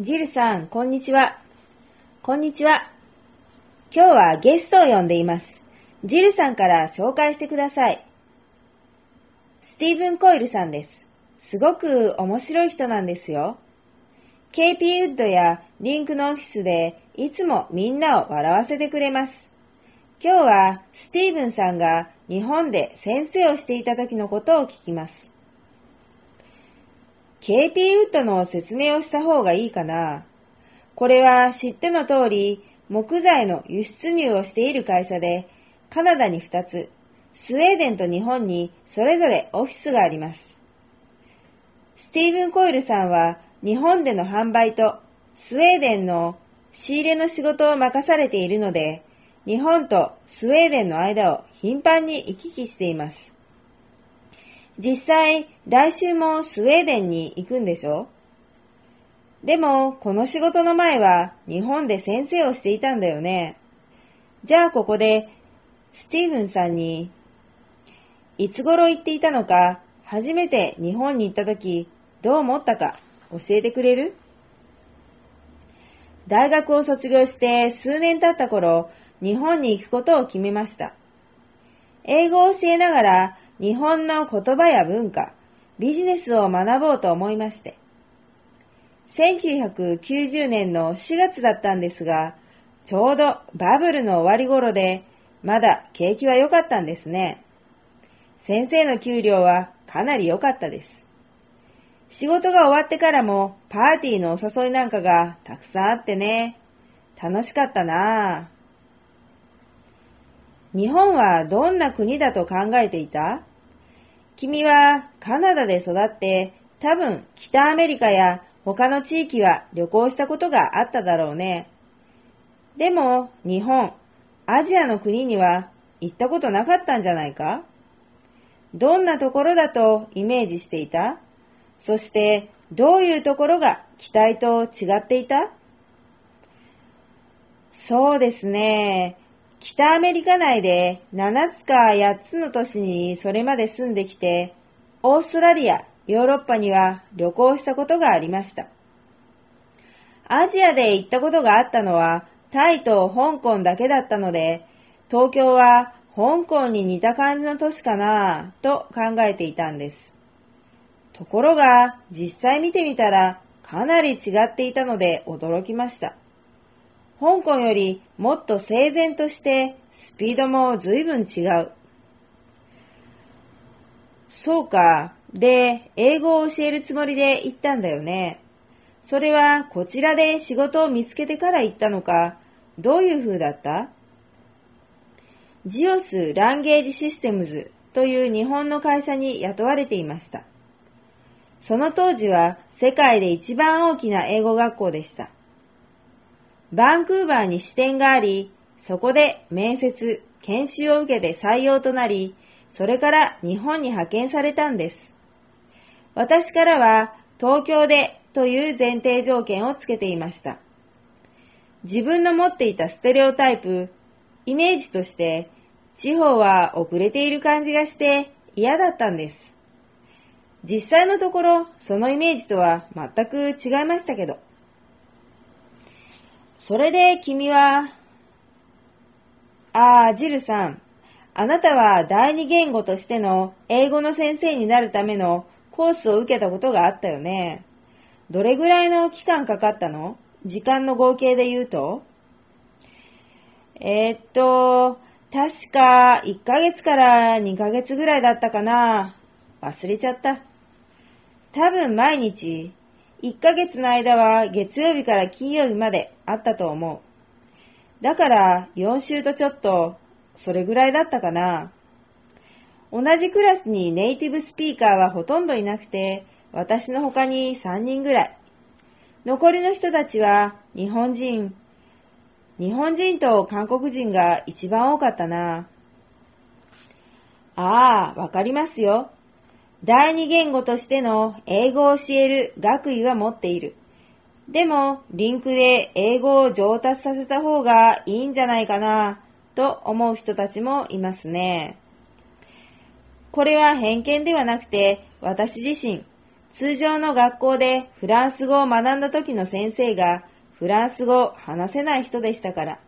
ジルさん、こんにちは。こんにちは。今日はゲストを呼んでいます。ジルさんから紹介してください。スティーブン・コイルさんです。すごく面白い人なんですよ。KP ウッドやリンクのオフィスでいつもみんなを笑わせてくれます。今日はスティーブンさんが日本で先生をしていた時のことを聞きます。KP ウッドの説明をした方がいいかな。これは知っての通り、木材の輸出入をしている会社で、カナダに2つ、スウェーデンと日本にそれぞれオフィスがあります。スティーブン・コイルさんは日本での販売とスウェーデンの仕入れの仕事を任されているので、日本とスウェーデンの間を頻繁に行き来しています。実際、来週もスウェーデンに行くんでしょ？でも、この仕事の前は日本で先生をしていたんだよね。じゃあここで、スティーブンさんに、いつ頃行っていたのか、初めて日本に行った時、どう思ったか、教えてくれる？大学を卒業して数年経った頃、日本に行くことを決めました。英語を教えながら日本の言葉や文化、ビジネスを学ぼうと思いまして。1990年の4月だったんですが、ちょうどバブルの終わり頃で、まだ景気は良かったんですね。先生の給料はかなり良かったです。仕事が終わってからもパーティーのお誘いなんかがたくさんあってね。楽しかったなぁ。日本はどんな国だと考えていた？君はカナダで育って多分北アメリカや他の地域は旅行したことがあっただろうね。でも日本、アジアの国には行ったことなかったんじゃないか？どんなところだとイメージしていた？そしてどういうところが期待と違っていた？そうですね。北アメリカ内で7つか8つの都市にそれまで住んできて、オーストラリア、ヨーロッパには旅行したことがありました。アジアで行ったことがあったのはタイと香港だけだったので、東京は香港に似た感じの都市かなと考えていたんです。ところが実際見てみたらかなり違っていたので驚きました。香港よりもっと整然としてスピードも随分違う。そうか。で、英語を教えるつもりで行ったんだよね。それはこちらで仕事を見つけてから行ったのか、どういう風だった？ジオス・ランゲージ・システムズという日本の会社に雇われていました。その当時は世界で一番大きな英語学校でした。バンクーバーに支店があり、そこで面接、研修を受けて採用となり、それから日本に派遣されたんです。私からは東京でという前提条件をつけていました。自分の持っていたステレオタイプ、イメージとして地方は遅れている感じがして嫌だったんです。実際のところそのイメージとは全く違いましたけど。それで君は、ああ、ジルさん、あなたは第二言語としての英語の先生になるためのコースを受けたことがあったよね。どれぐらいの期間かかったの？時間の合計で言うと？えー、っと、確か1ヶ月から2ヶ月ぐらいだったかな。忘れちゃった。多分毎日、1ヶ月の間は月曜日から金曜日まであったと思う。だから4週とちょっと、それぐらいだったかな。同じクラスにネイティブスピーカーはほとんどいなくて、私の他に3人ぐらい。残りの人たちは日本人、日本人と韓国人が一番多かったな。ああ、わかりますよ。第二言語としての英語を教える学位は持っている。でも、リンクで英語を上達させた方がいいんじゃないかな、と思う人たちもいますね。これは偏見ではなくて、私自身、通常の学校でフランス語を学んだ時の先生がフランス語を話せない人でしたから。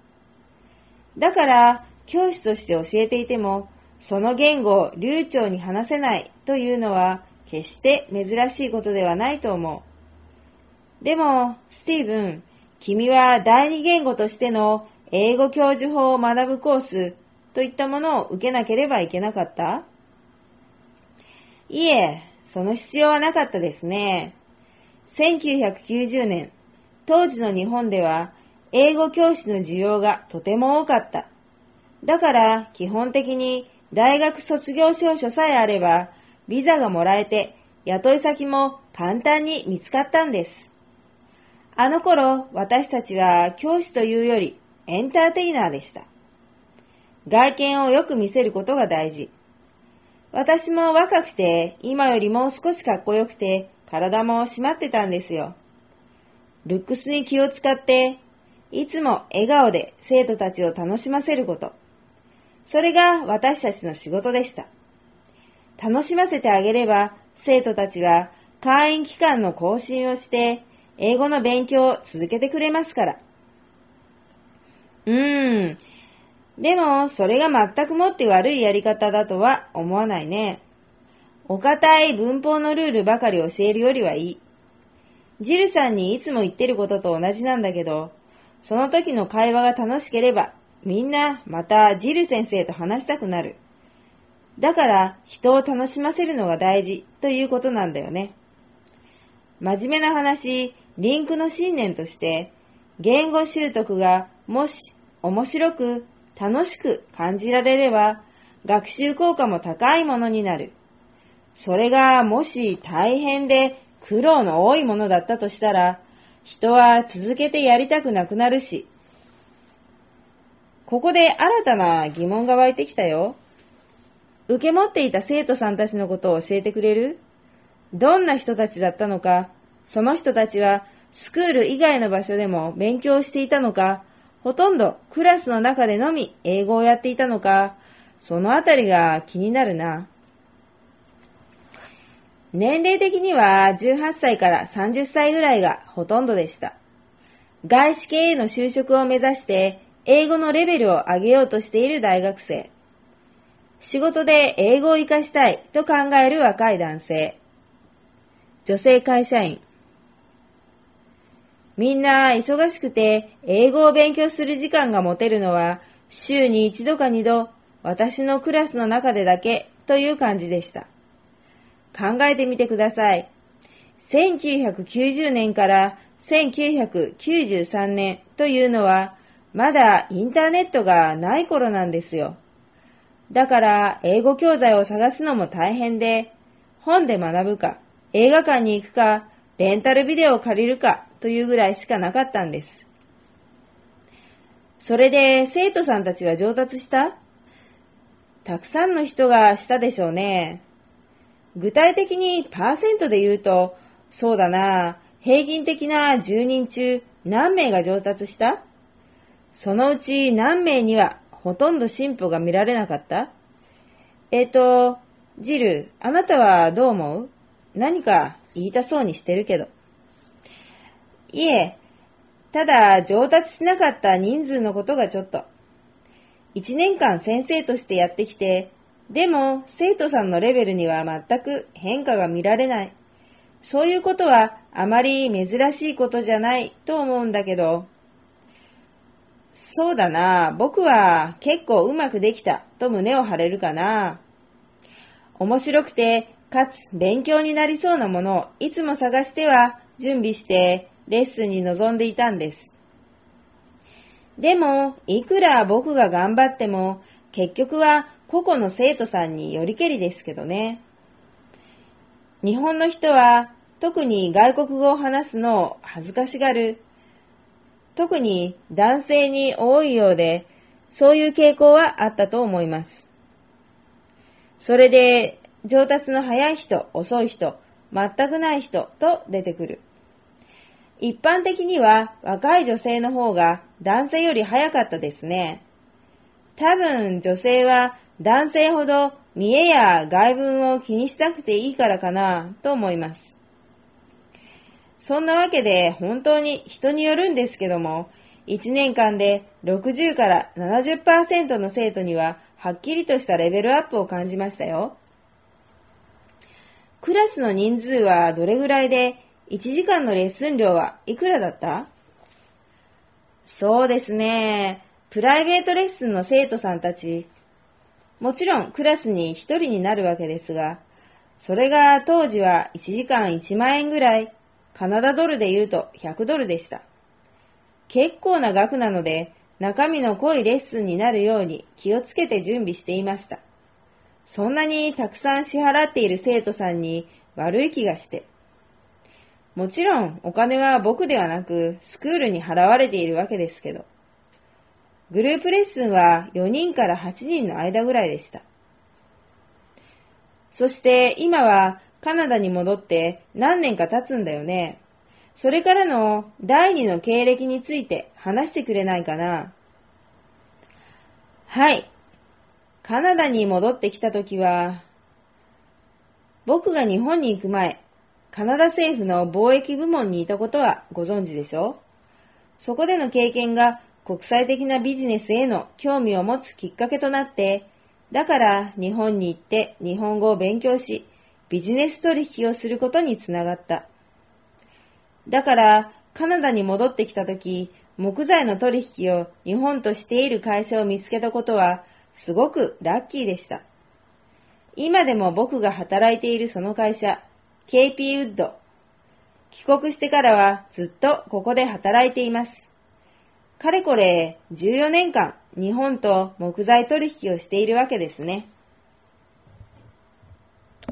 だから、教師として教えていても、その言語を流暢に話せないというのは決して珍しいことではないと思う。でも、スティーブン、君は第二言語としての英語教授法を学ぶコースといったものを受けなければいけなかった？いえ、その必要はなかったですね。1990年、当時の日本では英語教師の需要がとても多かった。だから基本的に大学卒業証書さえあればビザがもらえて雇い先も簡単に見つかったんです。あの頃私たちは教師というよりエンターテイナーでした。外見をよく見せることが大事。私も若くて今よりもう少しかっこよくて体も締まってたんですよ。ルックスに気を使っていつも笑顔で生徒たちを楽しませること。それが私たちの仕事でした。楽しませてあげれば生徒たちは会員期間の更新をして英語の勉強を続けてくれますから。うーん。でも、それが全くもって悪いやり方だとは思わないね。お堅い文法のルールばかり教えるよりはいい。ジルさんにいつも言ってることと同じなんだけど、その時の会話が楽しければ、みんなまたジル先生と話したくなる。だから人を楽しませるのが大事ということなんだよね。真面目な話、リンクの信念として、言語習得がもし面白く楽しく感じられれば、学習効果も高いものになる。それがもし大変で苦労の多いものだったとしたら、人は続けてやりたくなくなるし、ここで新たな疑問が湧いてきたよ。受け持っていた生徒さんたちのことを教えてくれる？どんな人たちだったのか、その人たちはスクール以外の場所でも勉強していたのか、ほとんどクラスの中でのみ英語をやっていたのか、そのあたりが気になるな。年齢的には18歳から30歳ぐらいがほとんどでした。外資系への就職を目指して英語のレベルを上げようとしている大学生。仕事で英語を活かしたいと考える若い男性。女性会社員。みんな忙しくて英語を勉強する時間が持てるのは週に一度か二度私のクラスの中でだけという感じでした。考えてみてください。1990年から1993年というのは、まだインターネットがない頃なんですよ。だから英語教材を探すのも大変で、本で学ぶか、映画館に行くか、レンタルビデオを借りるかというぐらいしかなかったんです。それで生徒さんたちは上達した？たくさんの人がしたでしょうね。具体的にパーセントで言うと、そうだな、平均的な10人中何名が上達した？そのうち何名にはほとんど進歩が見られなかった？えっ、ー、と、ジル、あなたはどう思う？何か言いたそうにしてるけど。いえ、ただ上達しなかった人数のことがちょっと。一年間先生としてやってきて、でも、生徒さんのレベルには全く変化が見られない。そういうことはあまり珍しいことじゃないと思うんだけど、そうだな、僕は結構うまくできたと胸を張れるかな。面白くて、かつ勉強になりそうなものをいつも探しては準備してレッスンに臨んでいたんです。でも、いくら僕が頑張っても、結局は個々の生徒さんによりけりですけどね。日本の人は特に外国語を話すのを恥ずかしがる。特に男性に多いようで、そういう傾向はあったと思います。それで、上達の早い人、遅い人、全くない人と出てくる。一般的には若い女性の方が男性より早かったですね。多分女性は男性ほど見栄や外文を気にしたくていいからかなと思います。そんなわけで本当に人によるんですけども、1年間で60から70%の生徒にははっきりとしたレベルアップを感じましたよ。クラスの人数はどれぐらいで、1時間のレッスン料はいくらだった？そうですね。プライベートレッスンの生徒さんたち、もちろんクラスに1人になるわけですが、それが当時は1時間1万円ぐらい、カナダドルで言うと100ドルでした。結構な額なので、中身の濃いレッスンになるように気をつけて準備していました。そんなにたくさん支払っている生徒さんに悪い気がして。もちろんお金は僕ではなくスクールに払われているわけですけど。グループレッスンは4人から8人の間ぐらいでした。そして今はカナダに戻って何年か経つんだよね。それからの第二の経歴について話してくれないかなはい。カナダに戻ってきたときは、僕が日本に行く前、カナダ政府の貿易部門にいたことはご存知でしょう？そこでの経験が国際的なビジネスへの興味を持つきっかけとなって、だから日本に行って日本語を勉強し、ビジネス取引をすることにつながった。だから、カナダに戻ってきたとき、木材の取引を日本としている会社を見つけたことは、すごくラッキーでした。今でも僕が働いているその会社、KP ウッド。帰国してからはずっとここで働いています。かれこれ14年間日本と木材取引をしているわけですね。